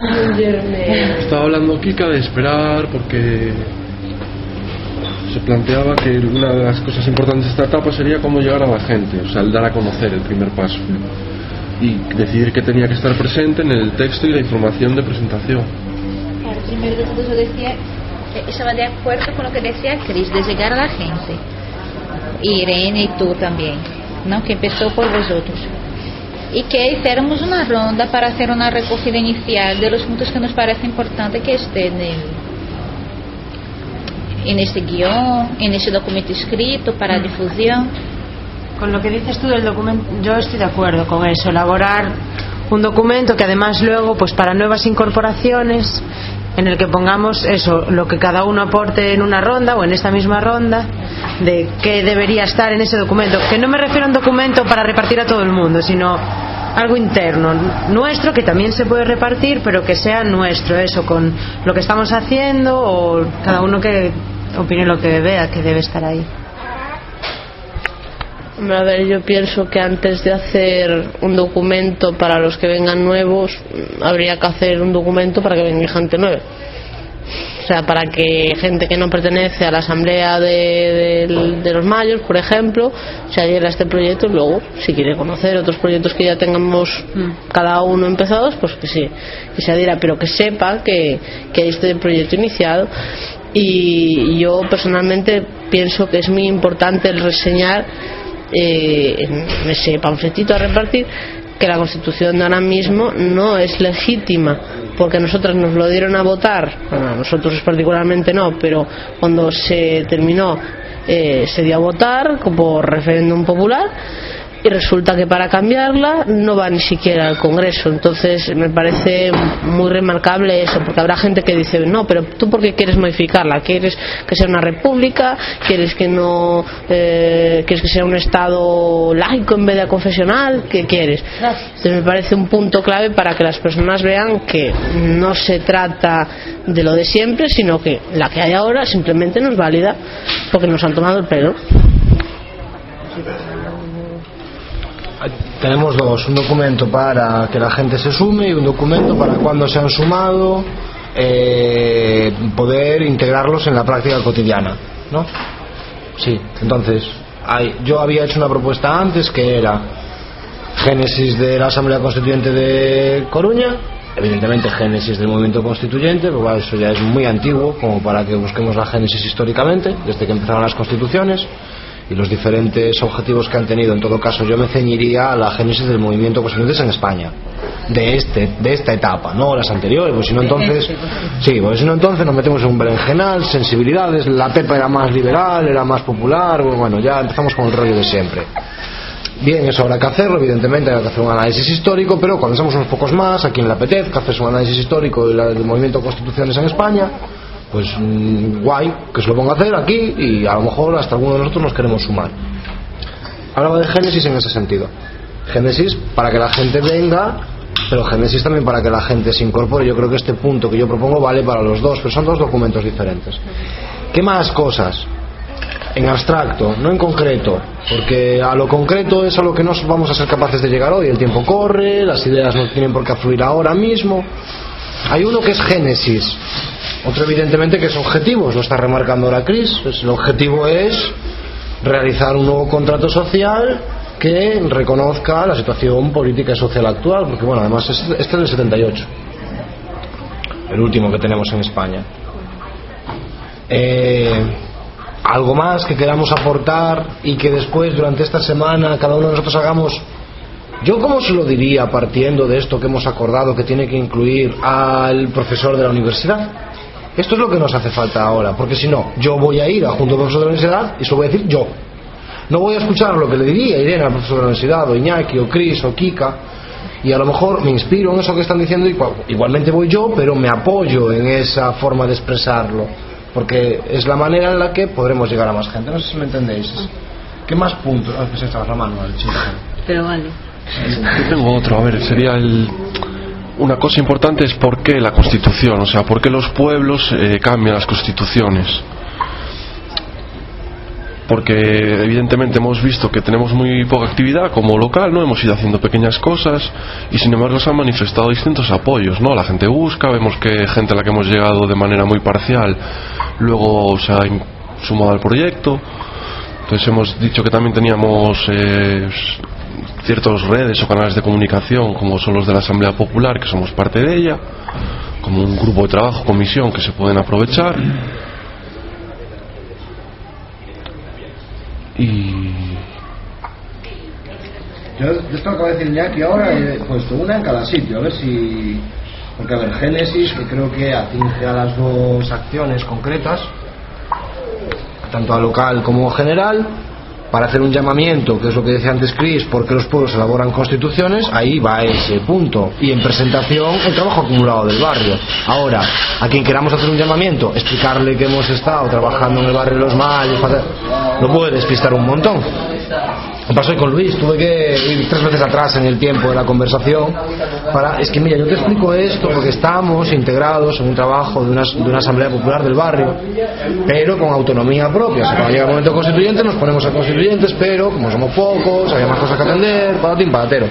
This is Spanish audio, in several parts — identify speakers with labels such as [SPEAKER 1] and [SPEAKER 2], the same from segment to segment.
[SPEAKER 1] Estaba hablando Kika de esperar porque se planteaba que una de las cosas importantes de esta etapa sería cómo llegar a la gente, o sea, el dar a conocer el primer paso y decidir que tenía que estar presente en el texto y la información de presentación.
[SPEAKER 2] Claro, primero de todo yo decía, estaba de acuerdo con lo que decía Cris, de llegar a la gente. Y Irene y tú también, ¿no? que empezó por vosotros. Y que hiciéramos una ronda para hacer una recogida inicial de los puntos que nos parece importante que estén en, el, en este guion, en este documento escrito para difusión.
[SPEAKER 3] Con lo que dices tú del documento, yo estoy de acuerdo con eso, elaborar un documento que además luego, pues para nuevas incorporaciones, en el que pongamos eso, lo que cada uno aporte en una ronda o en esta misma ronda, de qué debería estar en ese documento. Que no me refiero a un documento para repartir a todo el mundo, sino algo interno, nuestro, que también se puede repartir, pero que sea nuestro, eso, con lo que estamos haciendo o cada uno que opine lo que vea que debe estar ahí.
[SPEAKER 4] A ver, yo pienso que antes de hacer un documento para los que vengan nuevos, habría que hacer un documento para que venga gente nueva. O sea, para que gente que no pertenece a la asamblea de, de, de los mayos, por ejemplo, se adhiera a este proyecto y luego, si quiere conocer otros proyectos que ya tengamos cada uno empezados, pues que sí, que se adhiera, pero que sepa que, que hay este proyecto iniciado. Y yo personalmente pienso que es muy importante el reseñar eh, en ese panfletito a repartir que la constitución de ahora mismo no es legítima porque nosotros nos lo dieron a votar bueno, nosotros particularmente no pero cuando se terminó eh, se dio a votar por referéndum popular y resulta que para cambiarla no va ni siquiera al Congreso. Entonces me parece muy remarcable eso, porque habrá gente que dice, no, pero tú por qué quieres modificarla? ¿Quieres que sea una república? ¿Quieres que no, eh, quieres que sea un Estado laico en vez de confesional? ¿Qué quieres? Entonces me parece un punto clave para que las personas vean que no se trata de lo de siempre, sino que la que hay ahora simplemente no es válida porque nos han tomado el pelo.
[SPEAKER 5] Tenemos dos, un documento para que la gente se sume y un documento para cuando se han sumado eh, poder integrarlos en la práctica cotidiana, ¿no? Sí, entonces hay, yo había hecho una propuesta antes que era génesis de la Asamblea Constituyente de Coruña, evidentemente génesis del movimiento constituyente, pero eso ya es muy antiguo como para que busquemos la génesis históricamente, desde que empezaron las constituciones y los diferentes objetivos que han tenido. En todo caso, yo me ceñiría a la génesis del movimiento constituyente en España, de este, de esta etapa, no las anteriores, porque si no entonces, sí, porque si no entonces nos metemos en un berenjenal, sensibilidades, la Pepa era más liberal, era más popular, bueno, ya empezamos con el rollo de siempre. Bien, eso habrá que hacerlo, evidentemente hay que hacer un análisis histórico, pero cuando seamos unos pocos más, a quien le apetezca, haces un análisis histórico del, del movimiento constituciones en España, pues mmm, guay, que se lo ponga a hacer aquí y a lo mejor hasta alguno de nosotros nos queremos sumar. Hablaba de Génesis en ese sentido. Génesis para que la gente venga, pero Génesis también para que la gente se incorpore. Yo creo que este punto que yo propongo vale para los dos, pero son dos documentos diferentes. ¿Qué más cosas? En abstracto, no en concreto, porque a lo concreto es a lo que no vamos a ser capaces de llegar hoy. El tiempo corre, las ideas no tienen por qué fluir ahora mismo. Hay uno que es Génesis, otro evidentemente que es objetivos, lo está remarcando la Cris. Pues el objetivo es realizar un nuevo contrato social que reconozca la situación política y social actual, porque bueno, además este es del 78, el último que tenemos en España. Eh, algo más que queramos aportar y que después durante esta semana cada uno de nosotros hagamos yo cómo se lo diría partiendo de esto que hemos acordado que tiene que incluir al profesor de la universidad esto es lo que nos hace falta ahora, porque si no, yo voy a ir a junto al profesor de la universidad y se lo voy a decir yo. No voy a escuchar lo que le diría Irene al profesor de la universidad, o Iñaki, o Cris, o Kika, y a lo mejor me inspiro en eso que están diciendo, y igualmente voy yo, pero me apoyo en esa forma de expresarlo, porque es la manera en la que podremos llegar a más gente. No sé si me entendéis. ¿Qué más puntos? Ah, pues esta la mano, el
[SPEAKER 3] Pero vale.
[SPEAKER 1] Yo tengo otro, a ver, sería el una cosa importante es por qué la constitución, o sea, por qué los pueblos eh, cambian las constituciones. porque evidentemente hemos visto que tenemos muy poca actividad como local, ¿no? Hemos ido haciendo pequeñas cosas y sin embargo se han manifestado distintos apoyos, ¿no? La gente busca, vemos que gente a la que hemos llegado de manera muy parcial luego se ha sumado al proyecto. Entonces hemos dicho que también teníamos eh, ciertas redes o canales de comunicación como son los de la Asamblea Popular, que somos parte de ella, como un grupo de trabajo, comisión que se pueden aprovechar. Y
[SPEAKER 5] Yo, yo esto acabo de decir Iñaki ahora he puesto una en cada sitio, a ver si. Porque, a ver, Génesis, que creo que atinge a las dos acciones concretas, tanto a local como general, para hacer un llamamiento, que es lo que decía antes Chris, porque los pueblos elaboran constituciones, ahí va ese punto. Y en presentación, el trabajo acumulado del barrio. Ahora, a quien queramos hacer un llamamiento, explicarle que hemos estado trabajando en el barrio de Los Mayos, lo puede despistar un montón. Me pasó con Luis, tuve que ir tres veces atrás en el tiempo de la conversación para, es que mira, yo te explico esto porque estamos integrados en un trabajo de una, de una asamblea popular del barrio, pero con autonomía propia. O sea, cuando llega el momento constituyente nos ponemos a constituyentes, pero como somos pocos, había más cosas que atender, patatín, patatero.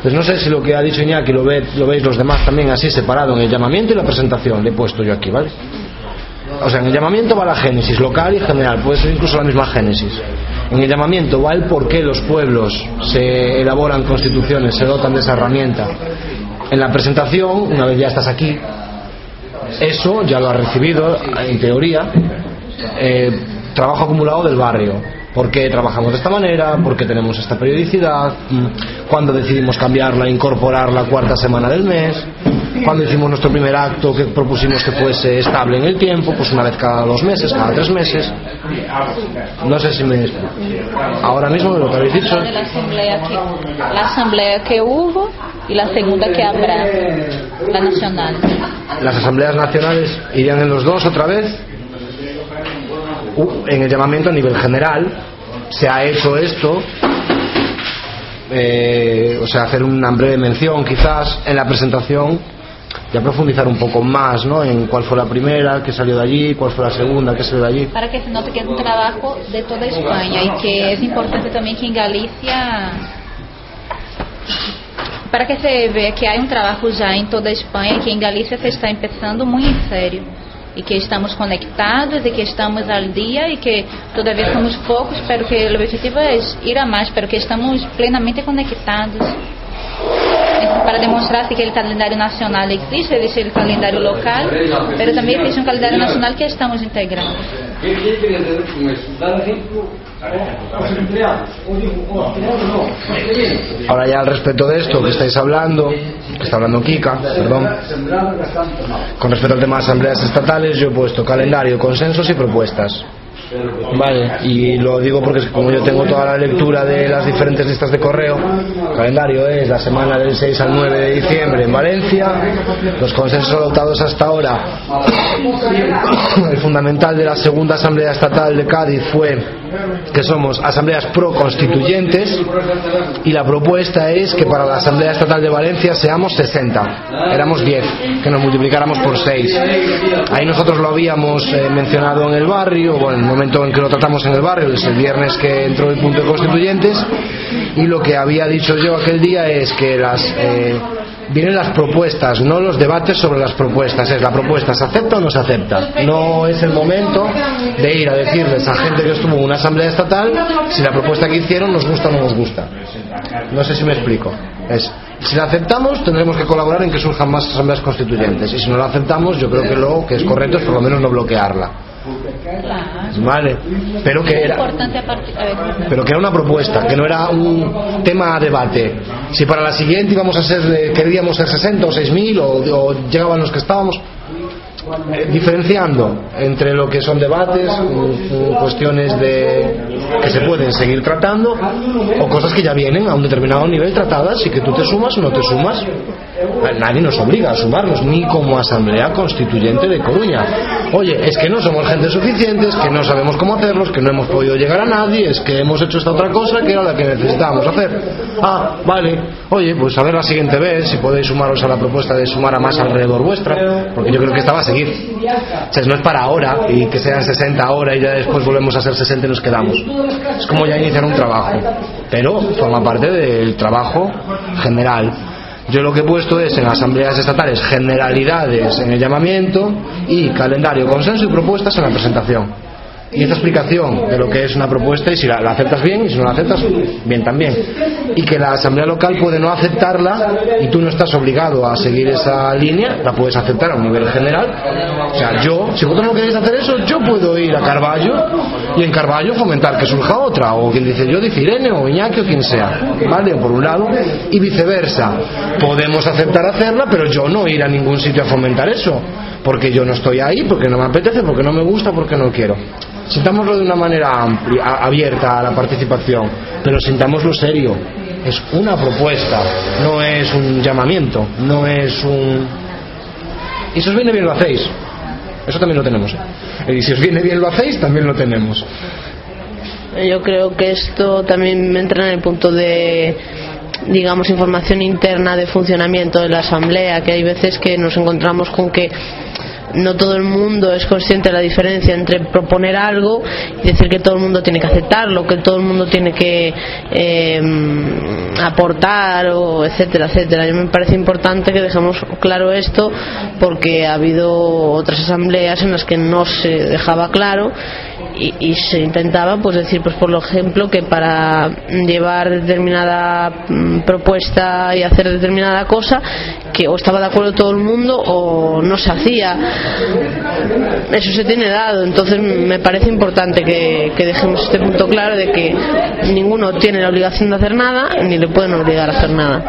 [SPEAKER 5] Pues no sé si lo que ha dicho Iñaki lo, ve- lo veis los demás también así separado en el llamamiento y la presentación, le he puesto yo aquí, ¿vale? O sea, en el llamamiento va la génesis local y general, puede ser incluso la misma génesis. En el llamamiento va el por qué los pueblos se elaboran constituciones, se dotan de esa herramienta. En la presentación, una vez ya estás aquí, eso ya lo has recibido, en teoría, eh, trabajo acumulado del barrio. ¿Por qué trabajamos de esta manera? ¿Por qué tenemos esta periodicidad? ¿Cuándo decidimos cambiarla incorporar la cuarta semana del mes? ¿Cuándo hicimos nuestro primer acto que propusimos que fuese estable en el tiempo? Pues una vez cada dos meses, cada tres meses. No sé si me explico. Ahora mismo lo que habéis dicho.
[SPEAKER 2] la asamblea que la asamblea que hubo y la segunda que habrá la nacional
[SPEAKER 5] las asambleas nacionales irían en los dos otra vez. Uh, En el llamamiento a nivel general se ha hecho esto, eh, o sea, hacer una breve mención quizás en la presentación, ya profundizar un poco más ¿no? en cuál fue la primera que salió de allí, cuál fue la segunda que salió de allí.
[SPEAKER 2] para que se note que es un trabajo de toda España y que es importante también que en Galicia para que se vea que hay un trabajo ya en toda España y que en Galicia se está empezando muy en serio y que estamos conectados y que estamos al día y que todavía somos pocos, pero que el objetivo es ir a más, pero que estamos plenamente conectados. Para demonstrar que el calendario nacional existe, existe el calendario local, pero también existe un calendario nacional que estamos integrando.
[SPEAKER 5] Ahora ya al respecto de esto que estáis hablando, que está hablando Kika, perdón, con respecto al tema de asambleas estatales, yo he puesto calendario, consensos y propuestas. Vale, y lo digo porque como yo tengo toda la lectura de las diferentes listas de correo, el calendario es la semana del 6 al 9 de diciembre en Valencia, los consensos adoptados hasta ahora, el fundamental de la segunda asamblea estatal de Cádiz fue que somos asambleas pro-constituyentes y la propuesta es que para la asamblea estatal de Valencia seamos 60, éramos 10, que nos multiplicáramos por 6. Ahí nosotros lo habíamos eh, mencionado en el barrio, bueno, en el momento en que lo tratamos en el barrio, es el viernes que entró el punto de constituyentes, y lo que había dicho yo aquel día es que las... eh, vienen las propuestas, no los debates sobre las propuestas. Es la propuesta, ¿se acepta o no se acepta? No es el momento de ir a decirles a gente que estuvo en una asamblea estatal si la propuesta que hicieron nos gusta o no nos gusta. No sé si me explico. Es, si la aceptamos, tendremos que colaborar en que surjan más asambleas constituyentes. Y si no la aceptamos, yo creo que lo que es correcto es por lo menos no bloquearla.
[SPEAKER 2] Claro.
[SPEAKER 5] ¿Vale? Pero que era pero que era una propuesta, que no era un tema a debate. Si para la siguiente íbamos a ser, eh, queríamos ser 60 o 6.000 o, o llegaban los que estábamos, diferenciando entre lo que son debates, cuestiones de que se pueden seguir tratando o cosas que ya vienen a un determinado nivel tratadas y que tú te sumas o no te sumas. Eh, Nadie nos obliga a sumarnos, ni como Asamblea Constituyente de Coruña. Oye, es que no somos gente suficientes, que no sabemos cómo hacerlos, que no hemos podido llegar a nadie, es que hemos hecho esta otra cosa que era la que necesitábamos hacer. Ah, vale. Oye, pues a ver la siguiente vez si podéis sumaros a la propuesta de sumar a más alrededor vuestra, porque yo creo que esta va a seguir seguir. No es para ahora y que sean 60 ahora y ya después volvemos a ser 60 y nos quedamos. Es como ya iniciar un trabajo, pero forma parte del trabajo general. Yo lo que he puesto es en asambleas estatales generalidades en el llamamiento y calendario, consenso y propuestas en la presentación y esta explicación de lo que es una propuesta y si la, aceptas bien y si no la aceptas bien también. Y que la asamblea local puede no aceptarla y tú no estás obligado a seguir esa línea la puedes aceptar a un nivel general. O sea yo si vosotros no queréis hacer eso yo puedo ir a Carballo y en Carballo fomentar que surja otra o quien dice yo dice Irene o Iñaki o quien sea vale por un lado y viceversa. Podemos aceptar hacerla pero yo no ir a ningún sitio a fomentar eso porque yo no estoy ahí porque no me apetece porque no me gusta porque no quiero sintámoslo de una manera amplia, abierta a la participación, pero sintámoslo serio. Es una propuesta, no es un llamamiento, no es un... Y si os viene bien lo hacéis. Eso también lo tenemos. ¿eh? Y si os viene bien lo hacéis, también lo tenemos.
[SPEAKER 4] Yo creo que esto también entra en el punto de digamos información interna de funcionamiento de la asamblea que hay veces que nos encontramos con que no todo el mundo es consciente de la diferencia entre proponer algo y decir que todo el mundo tiene que aceptarlo, que todo el mundo tiene que eh, aportar, o etcétera, etcétera. Yo me parece importante que dejemos claro esto porque ha habido otras asambleas en las que no se dejaba claro y, y, se intentaba pues decir pues por ejemplo que para llevar determinada mm, propuesta y hacer determinada cosa que o estaba de acuerdo todo el mundo o no se hacía. Eso se tiene dado. Entonces me parece importante que, que dejemos este punto claro de que ninguno tiene la obligación de hacer nada ni le pueden obligar a hacer nada.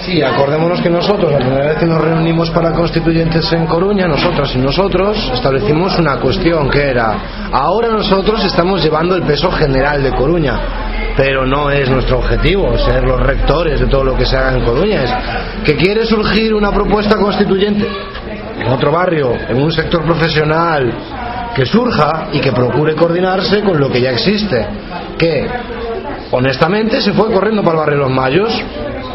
[SPEAKER 5] Sí, acordémonos que nosotros, la primera vez que nos reunimos para constituyentes en Coruña, nosotras y nosotros, establecimos una cuestión que era, ahora nosotros estamos llevando el peso general de Coruña, pero no es nuestro objetivo ser los rectores de todo lo que se haga en Coruña, es que quiere surgir una propuesta constituyente en otro barrio, en un sector profesional que surja y que procure coordinarse con lo que ya existe, que honestamente se fue corriendo para el barrio Los Mayos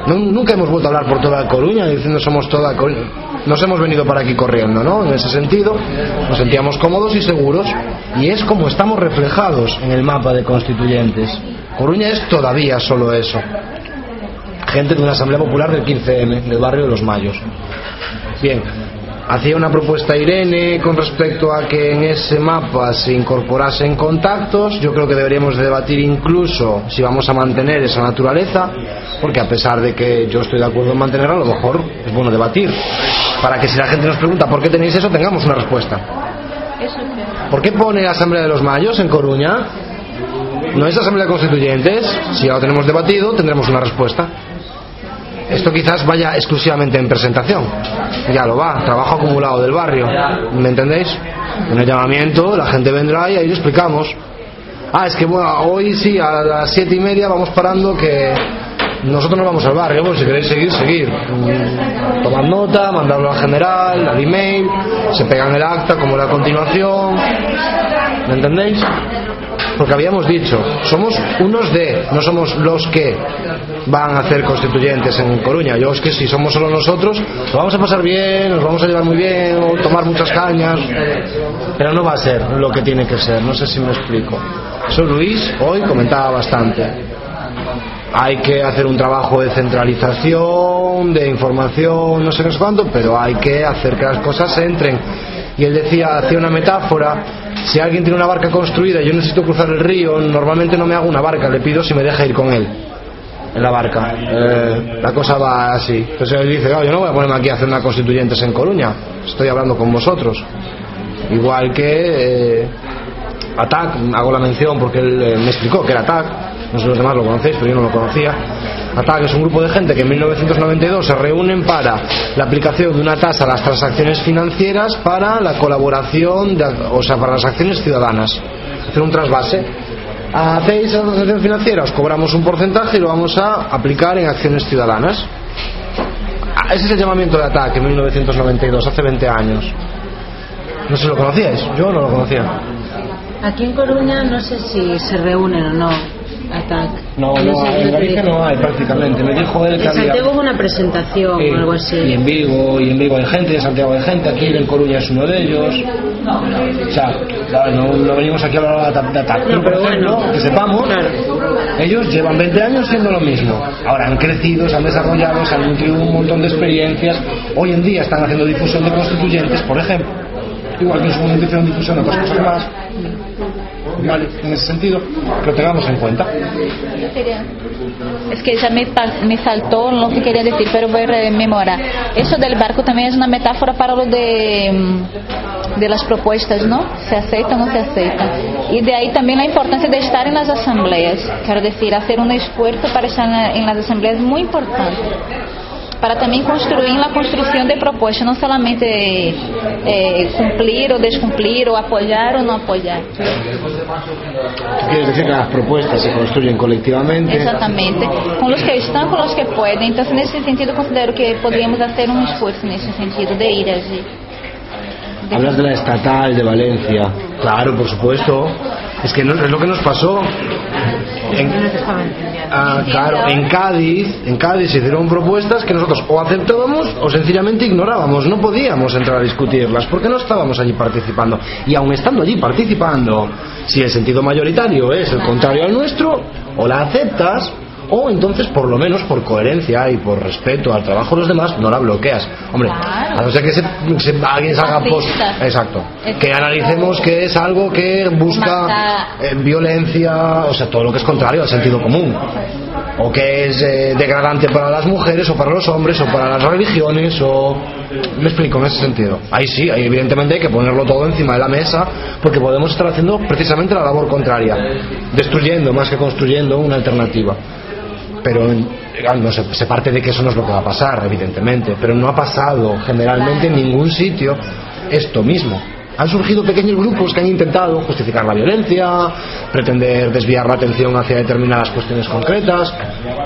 [SPEAKER 5] no, nunca hemos vuelto a hablar por toda Coruña diciendo somos toda Coruña. Nos hemos venido para aquí corriendo, ¿no? En ese sentido, nos sentíamos cómodos y seguros y es como estamos reflejados en el mapa de constituyentes. Coruña es todavía solo eso. Gente de una asamblea popular del 15M, del barrio de los Mayos. Bien, hacía una propuesta Irene con respecto a que en ese mapa se incorporasen contactos. Yo creo que deberíamos debatir incluso si vamos a mantener esa naturaleza, porque a pesar de que yo estoy de acuerdo en mantenerla, a lo mejor es bueno debatir, para que si la gente nos pregunta por qué tenéis eso, tengamos una respuesta. ¿Por qué pone la Asamblea de los Mayos en Coruña? ¿No es Asamblea Constituyentes? Si ya lo tenemos debatido, tendremos una respuesta. Esto quizás vaya exclusivamente en presentación. Ya lo va, trabajo acumulado del barrio. ¿Me entendéis? En el llamamiento la gente vendrá y ahí lo explicamos. Ah, es que bueno, hoy sí, a las siete y media vamos parando que nosotros no vamos al barrio, bueno, si queréis seguir, seguir. Tomad nota, mandarlo al general, al email, se pegan el acta como la continuación. ¿Me entendéis? Porque habíamos dicho, somos unos de, no somos los que van a hacer constituyentes en Coruña. Yo es que si somos solo nosotros, lo vamos a pasar bien, nos vamos a llevar muy bien, o tomar muchas cañas, pero no va a ser lo que tiene que ser, no sé si me explico. Eso Luis hoy comentaba bastante. Hay que hacer un trabajo de centralización, de información, no sé qué es cuánto, pero hay que hacer que las cosas entren. Y él decía, hacía una metáfora, si alguien tiene una barca construida y yo necesito cruzar el río, normalmente no me hago una barca, le pido si me deja ir con él en la barca. Eh, la cosa va así. Entonces él dice, yo no voy a ponerme aquí a hacer una constituyentes en Coruña, estoy hablando con vosotros. Igual que eh, ATAC, hago la mención porque él eh, me explicó que era ATAC, no sé los demás lo conocéis, pero yo no lo conocía. ATAC es un grupo de gente que en 1992 se reúnen para la aplicación de una tasa a las transacciones financieras para la colaboración, de, o sea, para las acciones ciudadanas. Hacer un trasvase. Hacéis transacciones financieras, cobramos un porcentaje y lo vamos a aplicar en acciones ciudadanas. Ese es el llamamiento de ATAC en 1992, hace 20 años. No sé si lo conocíais, yo no lo conocía.
[SPEAKER 3] Aquí en Coruña no sé si se reúnen o no. ATAC.
[SPEAKER 5] No, no, en Galicia no hay prácticamente. Me dijo él que
[SPEAKER 3] En
[SPEAKER 5] había.
[SPEAKER 3] Santiago hubo una presentación
[SPEAKER 5] Sí,
[SPEAKER 3] o algo
[SPEAKER 5] Y
[SPEAKER 3] así.
[SPEAKER 5] en Vigo, y en Vigo hay gente, en Santiago hay gente, aquí en Coruña es uno de ellos. O sea, no, no venimos aquí a hablar de ataque,
[SPEAKER 3] No, pero
[SPEAKER 5] ejemplo,
[SPEAKER 3] bueno.
[SPEAKER 5] que sepamos,
[SPEAKER 3] Claro.
[SPEAKER 5] ellos llevan 20 años siendo lo mismo. Ahora han crecido, se han desarrollado, se han nutrido un montón de experiencias. Hoy en día están haciendo difusión de constituyentes, por ejemplo. Igual que en su momento hicieron difusión de otras cosas más. Vale, en ese sentido, lo tengamos en cuenta.
[SPEAKER 2] Es que ya me, me faltó lo que quería decir, pero voy a rememorar. Eso del barco también es una metáfora para lo de, mm, de las propuestas, ¿no? Se aceptan o no se aceptan. Y de ahí también la importancia de estar en las asambleas. Quiero decir, hacer un esfuerzo para estar en las asambleas es muy importante. Para también construir la construcción de propuestas, no solamente eh, cumplir o descumplir, o apoyar o no apoyar.
[SPEAKER 5] Tú quieres decir que las propuestas se construyen colectivamente.
[SPEAKER 2] Exactamente. Con los que están, con los que pueden. Entonces, nesse sentido, considero que podríamos hacer un esfuerzo nesse sentido de ir allí. De-
[SPEAKER 5] Hablas de la estatal de Valencia. Claro, por supuesto. Es que no, es lo que nos pasó. En, ah, claro, en Cádiz, en Cádiz se hicieron propuestas que nosotros o aceptábamos o sencillamente ignorábamos. No podíamos entrar a discutirlas porque no estábamos allí participando. Y aun estando allí participando, si el sentido mayoritario es el contrario al nuestro, o la aceptas o entonces por lo menos por coherencia y por respeto al trabajo de los demás no la bloqueas. Hombre,
[SPEAKER 2] Claro.
[SPEAKER 5] a no ser que se, se- alguien salga post. Exacto. Que analicemos que es algo que busca eh, violencia, o sea, todo lo que es contrario al sentido común. O que es eh, degradante para las mujeres, o para los hombres, o para las religiones, o. Me explico en ese sentido. Ahí sí, ahí evidentemente hay que ponerlo todo encima de la mesa, porque podemos estar haciendo precisamente la labor contraria, destruyendo más que construyendo una alternativa pero no se, se parte de que eso no es lo que va a pasar, evidentemente, pero no ha pasado generalmente en ningún sitio esto mismo. Han surgido pequeños grupos que han intentado justificar la violencia, pretender desviar la atención hacia determinadas cuestiones concretas,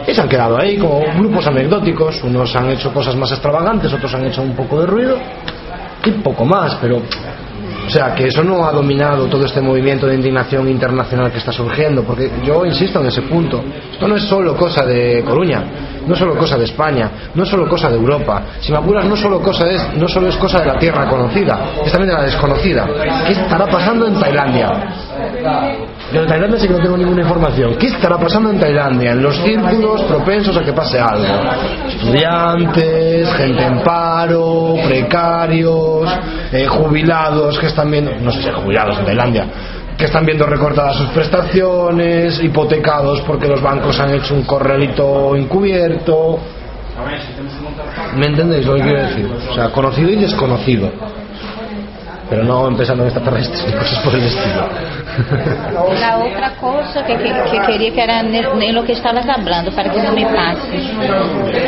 [SPEAKER 5] y se han quedado ahí como grupos anecdóticos. Unos han hecho cosas más extravagantes, otros han hecho un poco de ruido, y poco más, pero o sea, que eso no ha dominado todo este movimiento de indignación internacional que está surgiendo, porque yo insisto en ese punto. Esto no es solo cosa de Coruña, no es solo cosa de España, no es solo cosa de Europa. Si me apuras, no solo, cosa es, no solo es cosa de la tierra conocida, es también de la desconocida. ¿Qué estará pasando en Tailandia? De Tailandia sí que no tengo ninguna información. ¿Qué estará pasando en Tailandia? En los círculos propensos a que pase algo. Estudiantes, gente en paro, precarios, eh, jubilados que están viendo, no sé jubilados en Tailandia, que están viendo recortadas sus prestaciones, hipotecados porque los bancos han hecho un corralito encubierto. ¿Me entendéis lo que quiero decir? O sea, conocido y desconocido. Pero no empezando en extraterrestres ni cosas por el estilo.
[SPEAKER 2] La otra cosa que, que, que quería que era en lo que estabas hablando, para que no me pase.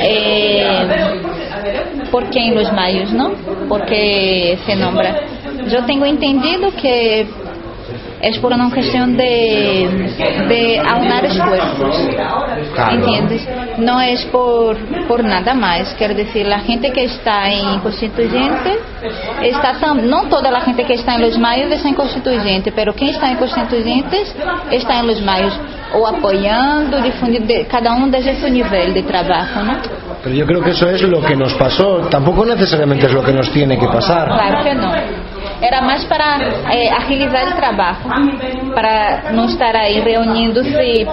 [SPEAKER 2] Eh, ¿Por qué en los mayos, no? Porque se nombra. Yo tengo entendido que es por una cuestión de, de aunar esfuerzos.
[SPEAKER 5] Claro.
[SPEAKER 2] ¿Entiendes? No es por, por nada más. Quiero decir, la gente que está en constituyente, está tam- no toda la gente que está en los mayos está en constituyente, pero quien está en constituyentes está en los mayos, o apoyando, difundindo, de- cada uno desde su nivel de trabajo, ¿no?
[SPEAKER 5] Pero yo creo que eso es lo que nos pasó. Tampoco necesariamente es lo que nos tiene que pasar.
[SPEAKER 2] Claro que no. Era más para eh, agilizar el trabajo, para no estar ahí reuniéndose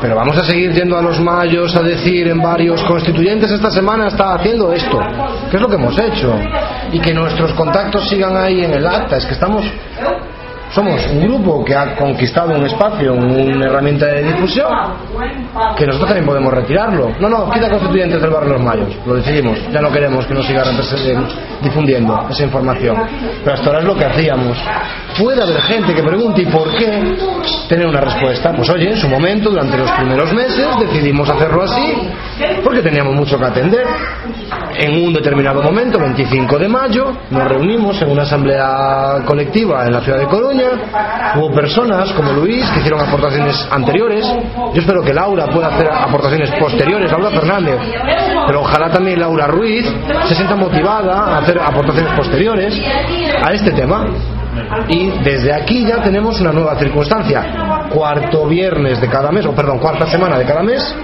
[SPEAKER 5] Pero vamos a seguir yendo a los mayos a decir en varios constituyentes esta semana está haciendo esto. ¿Qué es lo que hemos hecho? Y que nuestros contactos sigan ahí en el acta. Es que estamos. Somos un grupo que ha conquistado un espacio, una herramienta de difusión, que nosotros también podemos retirarlo. No, no, quita constituyentes del barrio Los Mayos, lo decidimos. Ya no queremos que nos siga repres- eh, difundiendo esa información. Pero hasta ahora es lo que hacíamos. Puede haber gente que pregunte ¿y por qué? Tener una respuesta. Pues oye, en su momento, durante los primeros meses, decidimos hacerlo así, porque teníamos mucho que atender. En un determinado momento, 25 de mayo, nos reunimos en una asamblea colectiva en la ciudad de Coruña. Hubo personas como Luis que hicieron aportaciones anteriores. Yo espero que Laura pueda hacer aportaciones posteriores, Laura Fernández. Pero ojalá también Laura Ruiz se sienta motivada a hacer aportaciones posteriores a este tema. Y desde aquí ya tenemos una nueva circunstancia. Cuarto viernes de cada mes, o perdón, cuarta semana de cada mes,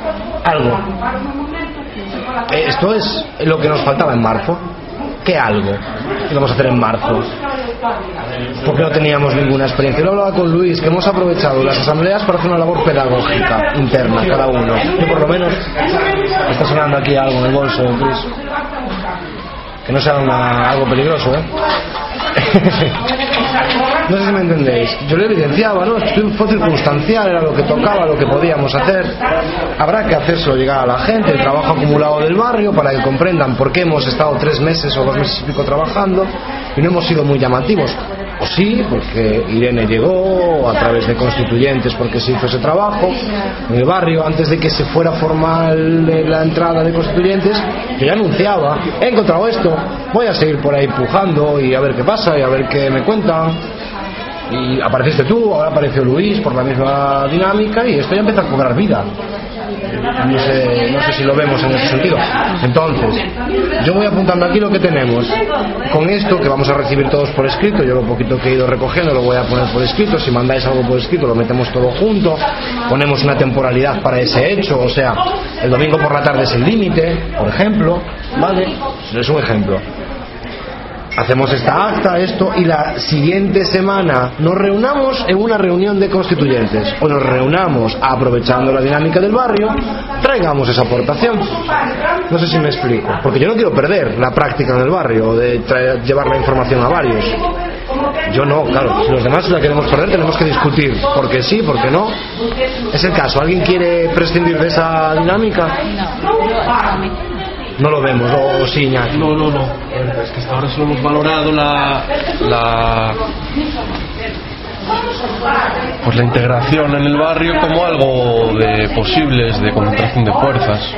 [SPEAKER 5] algo. Eh, Esto es lo que nos faltaba en marzo. ¿Qué algo? ¿Qué vamos a hacer en marzo? Porque no teníamos ninguna experiencia. Yo hablaba con Luis que hemos aprovechado las asambleas para hacer una labor pedagógica interna, cada uno. Yo por lo menos está sonando aquí algo en el bolso, Luis. Que no sea una- algo peligroso, ¿eh? no sé si me entendéis. Yo lo evidenciaba, ¿no? Fue circunstancial, era lo que tocaba, lo que podíamos hacer. Habrá que hacérselo llegar a la gente, el trabajo acumulado del barrio, para que comprendan por qué hemos estado tres meses o dos meses y pico trabajando y no hemos sido muy llamativos. O sí, porque Irene llegó a través de constituyentes porque se hizo ese trabajo en el barrio antes de que se fuera formal la entrada de constituyentes. Yo ya anunciaba, he encontrado esto, voy a seguir por ahí empujando y a ver qué pasa y a ver qué me cuentan. Y apareciste tú, ahora apareció Luis por la misma dinámica y esto ya empieza a cobrar vida. No sé, no sé si lo vemos en ese sentido. Entonces, yo voy apuntando aquí lo que tenemos. Con esto que vamos a recibir todos por escrito, yo lo poquito que he ido recogiendo lo voy a poner por escrito. Si mandáis algo por escrito, lo metemos todo junto. Ponemos una temporalidad para ese hecho, o sea, el domingo por la tarde es el límite, por ejemplo. ¿Vale? Es un ejemplo hacemos esta acta, esto, y la siguiente semana nos reunamos en una reunión de constituyentes, o nos reunamos aprovechando la dinámica del barrio, traigamos esa aportación. No sé si me explico, porque yo no quiero perder la práctica en el barrio, de traer- llevar la información a varios. Yo no, claro, si los demás la queremos perder tenemos que discutir, porque sí, porque no. Es el caso, ¿alguien quiere prescindir de esa dinámica? No lo vemos, o, sí, Iñaki.
[SPEAKER 1] No, no, no. Es que hasta ahora solo hemos valorado la, la pues la integración en el barrio como algo de posibles de concentración de fuerzas.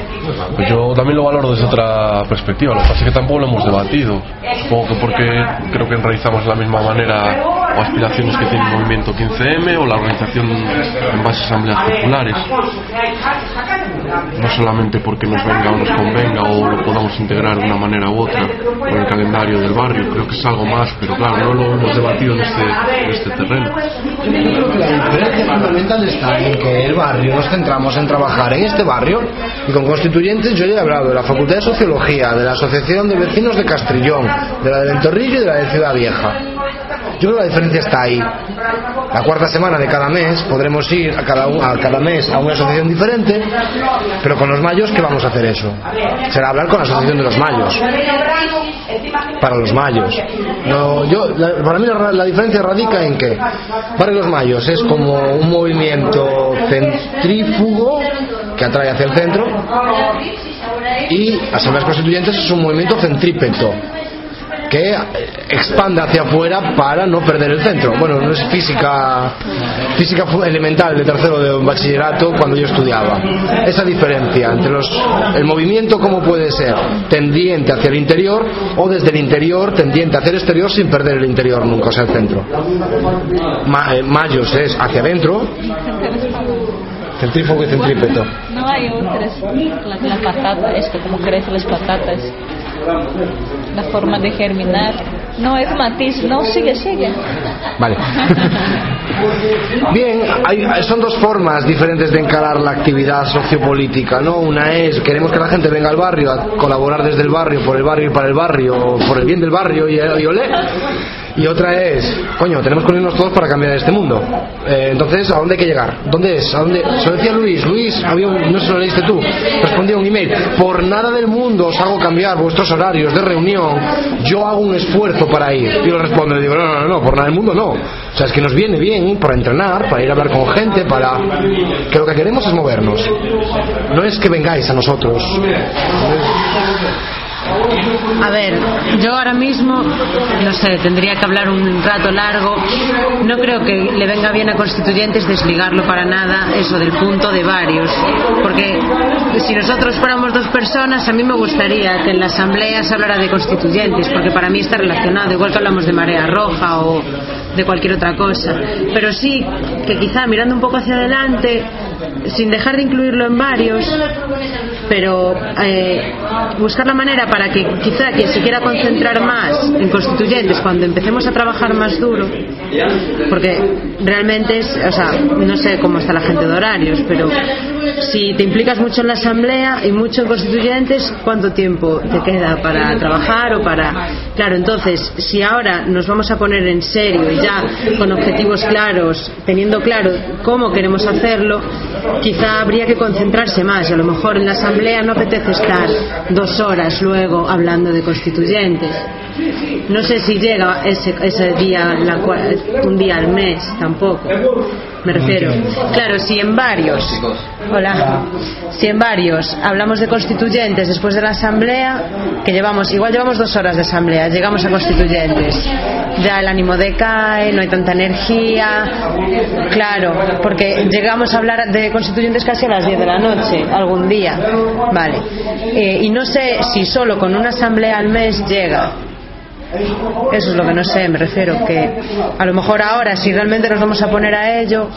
[SPEAKER 1] Pues yo también lo valoro desde otra perspectiva, lo que pasa es que tampoco lo hemos debatido. Supongo que porque creo que enraizamos de la misma manera o aspiraciones que tiene el movimiento 15M o la organización en base a asambleas populares. No solamente porque nos venga o nos convenga o lo podamos integrar de una manera u otra con el calendario del barrio, creo que es algo más, pero claro, no lo hemos debatido en este, en este terreno.
[SPEAKER 5] Yo creo que la diferencia fundamental está en que el barrio nos centramos en trabajar en este barrio y con constituyentes yo ya he hablado de la Facultad de Sociología, de la Asociación de Vecinos de Castrillón, de la de Ventorrillo y de la de Ciudad Vieja. Yo creo que la diferencia está ahí. La cuarta semana de cada mes podremos ir a cada, un- a cada mes a una asociación diferente, pero con los mayos, ¿qué vamos a hacer eso? Será hablar con la asociación de los mayos. Para los mayos. No, yo, para mí la, diferencia radica en que Barrio Los Mayos es como un movimiento centrífugo que atrae hacia el centro y Asambleas Constituyentes es un movimiento centrípeto que expande hacia afuera para no perder el centro. Bueno, no es física física elemental de tercero de bachillerato cuando yo estudiaba. Esa diferencia entre los el movimiento cómo puede ser tendiente hacia el interior o desde el interior tendiente hacia el exterior sin perder el interior nunca, o sea, el centro. Ma- eh, Mayos es hacia adentro, centrífugo y centrípeto.
[SPEAKER 2] No hay otras. La, la patata, esto, como crecen las patatas. La forma de germinar. No es matiz, no, sigue, sigue.
[SPEAKER 5] Vale. Bien, hay- son dos formas diferentes de encarar la actividad sociopolítica, ¿no? Una es, queremos que la gente venga al barrio a colaborar desde el barrio, por el barrio y para el barrio, por el bien del barrio y, y olé. Y otra es, coño, tenemos que unirnos todos para cambiar este mundo. Eh, entonces, ¿a dónde hay que llegar? ¿Dónde es? ¿A dónde? Se lo decía Luis, Luis, había un- no si lo leíste tú, respondía un email, por nada del mundo os hago cambiar vuestros horarios de reunión, yo hago un esfuerzo para ir. Y yo respondo, le digo, no, no, no, por nada del mundo no. O sea, es que nos viene bien para entrenar, para ir a hablar con gente, para... Que lo que queremos es movernos. No es que vengáis a nosotros.
[SPEAKER 3] A ver, yo ahora mismo, no sé, tendría que hablar un rato largo. No creo que le venga bien a constituyentes desligarlo para nada, eso del punto de varios. Porque si nosotros fuéramos dos personas, a mí me gustaría que en la asamblea se hablara de constituyentes, porque para mí está relacionado, igual que hablamos de marea roja o de cualquier otra cosa. Pero sí que quizá mirando un poco hacia adelante, sin dejar de incluirlo en varios, pero eh, buscar la manera para que quizá quien se quiera concentrar más en constituyentes cuando empecemos a trabajar más duro, porque realmente es, o sea, no sé cómo está la gente de horarios, pero si te implicas mucho en la asamblea y mucho en constituyentes, ¿cuánto tiempo te queda para trabajar o para... Claro, entonces, si ahora nos vamos a poner en serio y ya con objetivos claros, teniendo claro cómo queremos hacerlo, quizá habría que concentrarse más. A lo mejor en la asamblea no apetece estar dos horas luego hablando de constituyentes. No sé si llega ese, ese día, la un día al mes, tampoco. Me refiero. Claro, si en varios. Hola. Si en varios hablamos de constituyentes después de la asamblea, que llevamos, igual llevamos dos horas de asamblea, llegamos a constituyentes. Ya el ánimo decae, no hay tanta energía. Claro, porque llegamos a hablar de constituyentes casi a las 10 de la noche, algún día. Vale. Eh, y no sé si solo con una asamblea al mes llega. Eso es lo que no sé, me refiero que a lo mejor ahora, si realmente nos vamos a poner a ello,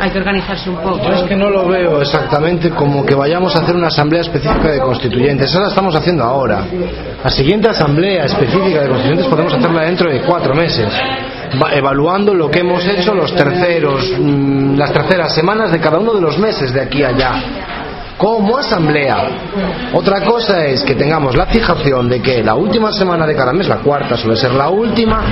[SPEAKER 3] hay que organizarse un poco.
[SPEAKER 5] Es que no lo veo exactamente como que vayamos a hacer una asamblea específica de constituyentes. Eso la estamos haciendo ahora. La siguiente asamblea específica de constituyentes podemos hacerla dentro de cuatro meses. Va- evaluando lo que hemos hecho los terceros, mm, las terceras semanas de cada uno de los meses de aquí a allá. Como asamblea. Otra cosa es que tengamos la fijación de que la última semana de cada mes, la cuarta suele ser la última,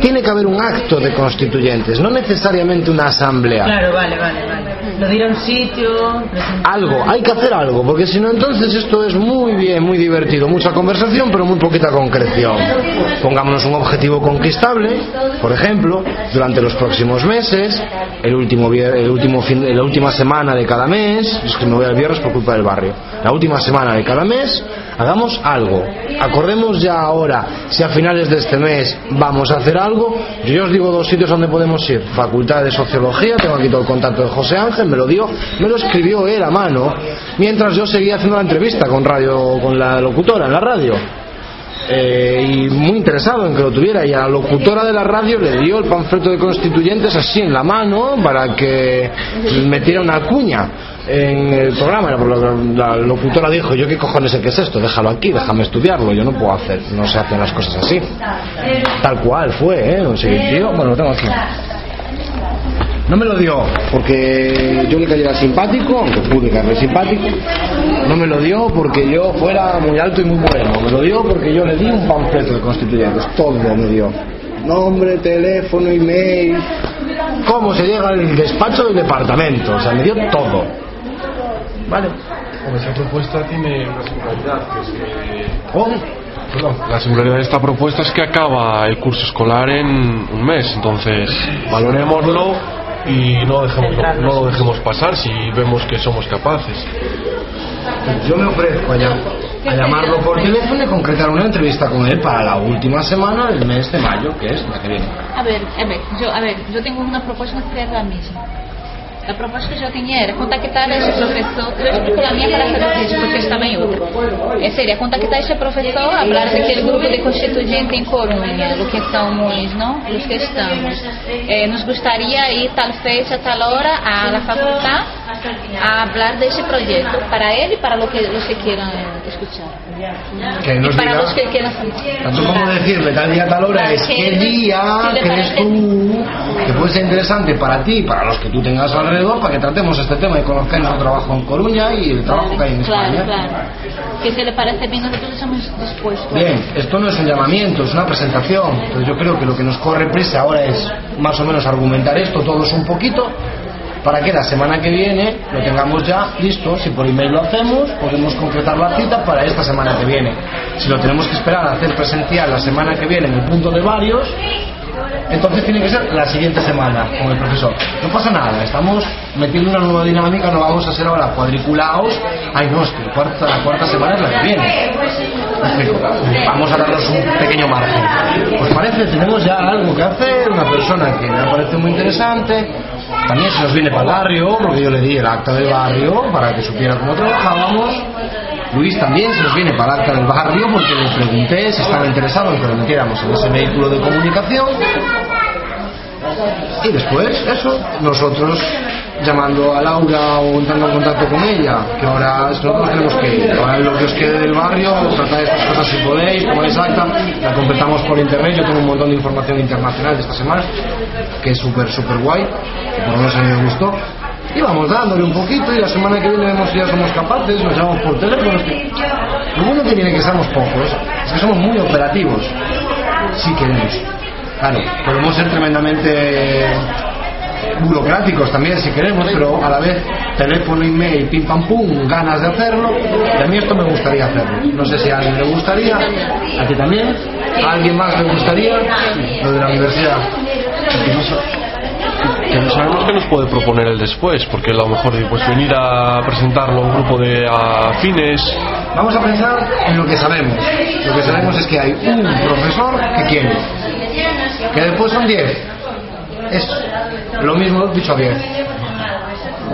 [SPEAKER 5] tiene que haber un acto de constituyentes, no necesariamente una asamblea.
[SPEAKER 3] Claro, vale, vale, vale. Lo de ir a un sitio,
[SPEAKER 5] Algo, hay que hacer algo, porque si no entonces esto es muy bien, muy divertido, mucha conversación, pero muy poquita concreción. Pongámonos un objetivo conquistable, por ejemplo, durante los próximos meses, el último el último fin, la última semana de cada mes, es que me voy al viernes por culpa del barrio. La última semana de cada mes, hagamos algo. Acordemos ya ahora si a finales de este mes vamos a hacer algo. Yo os digo dos sitios donde podemos ir. Facultad de Sociología, tengo aquí todo el contacto de José Ángel, me lo dio, me lo escribió él a mano, mientras yo seguía haciendo la entrevista con radio, con la locutora en la radio. Eh, y muy interesado en que lo tuviera. Y a la locutora de la radio le dio el panfleto de constituyentes así en la mano para que metiera una cuña en el programa. La locutora dijo yo qué cojones sé qué es esto déjalo aquí déjame estudiarlo. Yo no puedo hacer no se hacen las cosas así tal cual fue eh bueno lo tengo aquí no me lo dio porque yo le cayera simpático, aunque pude caerle simpático. No me lo dio porque yo fuera muy alto y muy bueno. Me lo dio porque yo le di un panfleto de constituyentes. Todo me dio. Nombre, teléfono, email. Cómo se llega al despacho del departamento. O sea, me dio todo. Vale.
[SPEAKER 1] Esa propuesta tiene una singularidad, que es que...
[SPEAKER 5] Oh,
[SPEAKER 1] Perdón, la singularidad de esta propuesta es que acaba el curso escolar en un mes, entonces valorémoslo y no, dejemos, no lo dejemos pasar si vemos que somos capaces.
[SPEAKER 5] Yo me ofrezco a, llam- a llamarlo por teléfono y concretar una entrevista con él para la última semana del mes de mayo, que es la que viene.
[SPEAKER 2] A ver, a ver, yo, a ver, yo tengo una propuesta que es la misma. La propuesta que yo tenía era contactar a ese profesor, yo explico la mía para saber disso, porque estaba en otra. Eh, sería contactar a ese profesor, hablar de aquel grupo de constituyente en Coruña, lo que estamos, ¿no? Los que estamos. Eh, nos gustaría ir tal fecha, tal hora a la facultad a hablar de ese proyecto, para él y para lo que, los que quieran escuchar.
[SPEAKER 5] Que
[SPEAKER 2] Y
[SPEAKER 5] nos
[SPEAKER 2] para
[SPEAKER 5] diga-
[SPEAKER 2] los que quieran
[SPEAKER 5] Tanto como decirle tal día, tal hora, es qué día
[SPEAKER 2] Si
[SPEAKER 5] crees tú que puede ser interesante para ti y para los que tú tengas alrededor para que tratemos este tema y conozcáis nuestro trabajo en Coruña y el trabajo que hay en
[SPEAKER 2] Claro,
[SPEAKER 5] España.
[SPEAKER 2] claro. Que si le parece bien, nosotros estamos dispuestos.
[SPEAKER 5] Bien, esto no es un llamamiento, es una presentación. Entonces yo creo que lo que nos corre prisa ahora es más o menos argumentar esto todos un poquito para que la semana que viene lo tengamos ya listo. Si por email lo hacemos, podemos concretar la cita para esta semana que viene. Si lo tenemos que esperar a hacer presencial la semana que viene en el punto de varios, entonces tiene que ser la siguiente semana con el profesor. No pasa nada, estamos metiendo una nueva dinámica, no vamos a ser ahora cuadriculados. Ay, no, es que la cuarta, la cuarta semana es la que viene. Vamos a darnos un pequeño margen. ¿Os parece? Tenemos ya algo que hacer, una persona que me parece muy interesante. También se nos viene para el barrio, porque yo le di el acta del barrio para que supiera cómo trabajábamos. Luis también se nos viene para acta del barrio porque le pregunté si estaba interesado en que lo metiéramos en ese vehículo de comunicación. Y después, eso, nosotros llamando a Laura o entrando en contacto con ella, que ahora nosotros tenemos que. Ahora lo que os quede del barrio, tratar estas cosas si podéis, tomáis acta, la completamos por internet, yo tengo un montón de información internacional de esta semana, que es súper, súper guay, por lo menos a mí me gustó. Y vamos dándole un poquito y la semana que viene vemos si ya somos capaces, nos llamamos por teléfono. Lo bueno que tiene que seamos pocos es que somos muy operativos, si queremos. Claro, podemos ser tremendamente burocráticos también si queremos, pero a la vez teléfono, email, pim pam pum, ganas de hacerlo. Y a mí esto me gustaría hacerlo. No sé si a alguien le gustaría, a ti también, a alguien más le gustaría, lo de la universidad.
[SPEAKER 1] Que no sabemos qué nos puede proponer el después, porque a lo mejor pues venir a presentarlo a un grupo de afines.
[SPEAKER 5] Vamos a pensar en lo que sabemos. Lo que sabemos es que hay un profesor que quiere, que después son 10. Es lo mismo dicho a 10.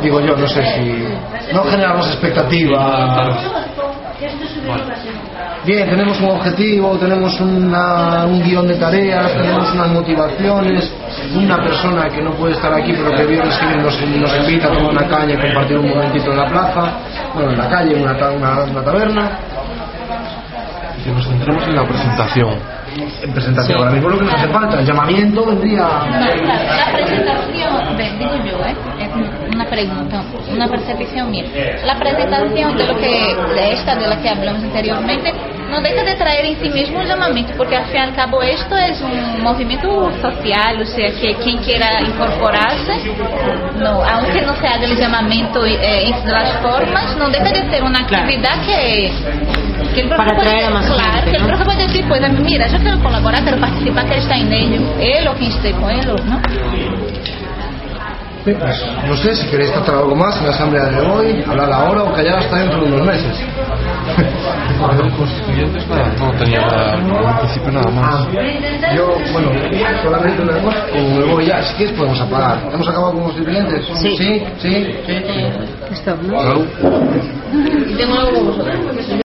[SPEAKER 5] Digo yo, no sé si. No generamos expectativas. Bien, tenemos un objetivo, tenemos una- un guion de tareas, tenemos unas motivaciones, una persona que no puede estar aquí pero que viernes que viene nos, nos invita a tomar una caña y compartir un momentito en la plaza, bueno, en la calle, en una, ta- una- una taberna.
[SPEAKER 1] Que nos centremos en la presentación.
[SPEAKER 5] En presentación, ahora mismo lo que nos hace falta, el llamamiento vendría...
[SPEAKER 2] La presentación, digo yo, ¿eh? es una pregunta, una percepción mía. La presentación de lo que, de esta de la que hablamos anteriormente, no deja de traer en sí mismo un llamamiento, porque al fin y al cabo esto es un movimiento social, o sea, que quien quiera incorporarse, no, aunque no se haga el llamamiento eh, en las formas, no deja de ser una actividad que, que el
[SPEAKER 3] Para
[SPEAKER 2] profesor puede-
[SPEAKER 3] atraer a más
[SPEAKER 2] claro,
[SPEAKER 3] gente,
[SPEAKER 2] que el
[SPEAKER 3] ¿no?
[SPEAKER 2] profesor puede decir, pues mira, yo quiero colaborar, quiero participar, quiero estar en ello, él o quien esté con él, ¿no?
[SPEAKER 5] Sí, pues, no sé si queréis tratar algo más en la asamblea de hoy, hablar ahora o callar hasta dentro de unos meses.
[SPEAKER 1] Constituyentes nada, no tenía nada, en principio nada más.
[SPEAKER 5] Ah, yo, bueno, solamente una cosa, como me voy ya, si quieres podemos apagar. ¿Hemos acabado con los clientes?
[SPEAKER 3] Sí.
[SPEAKER 5] Sí, sí.
[SPEAKER 3] Stop, ¿no?
[SPEAKER 5] Claro.
[SPEAKER 2] Y tengo algo con vosotros.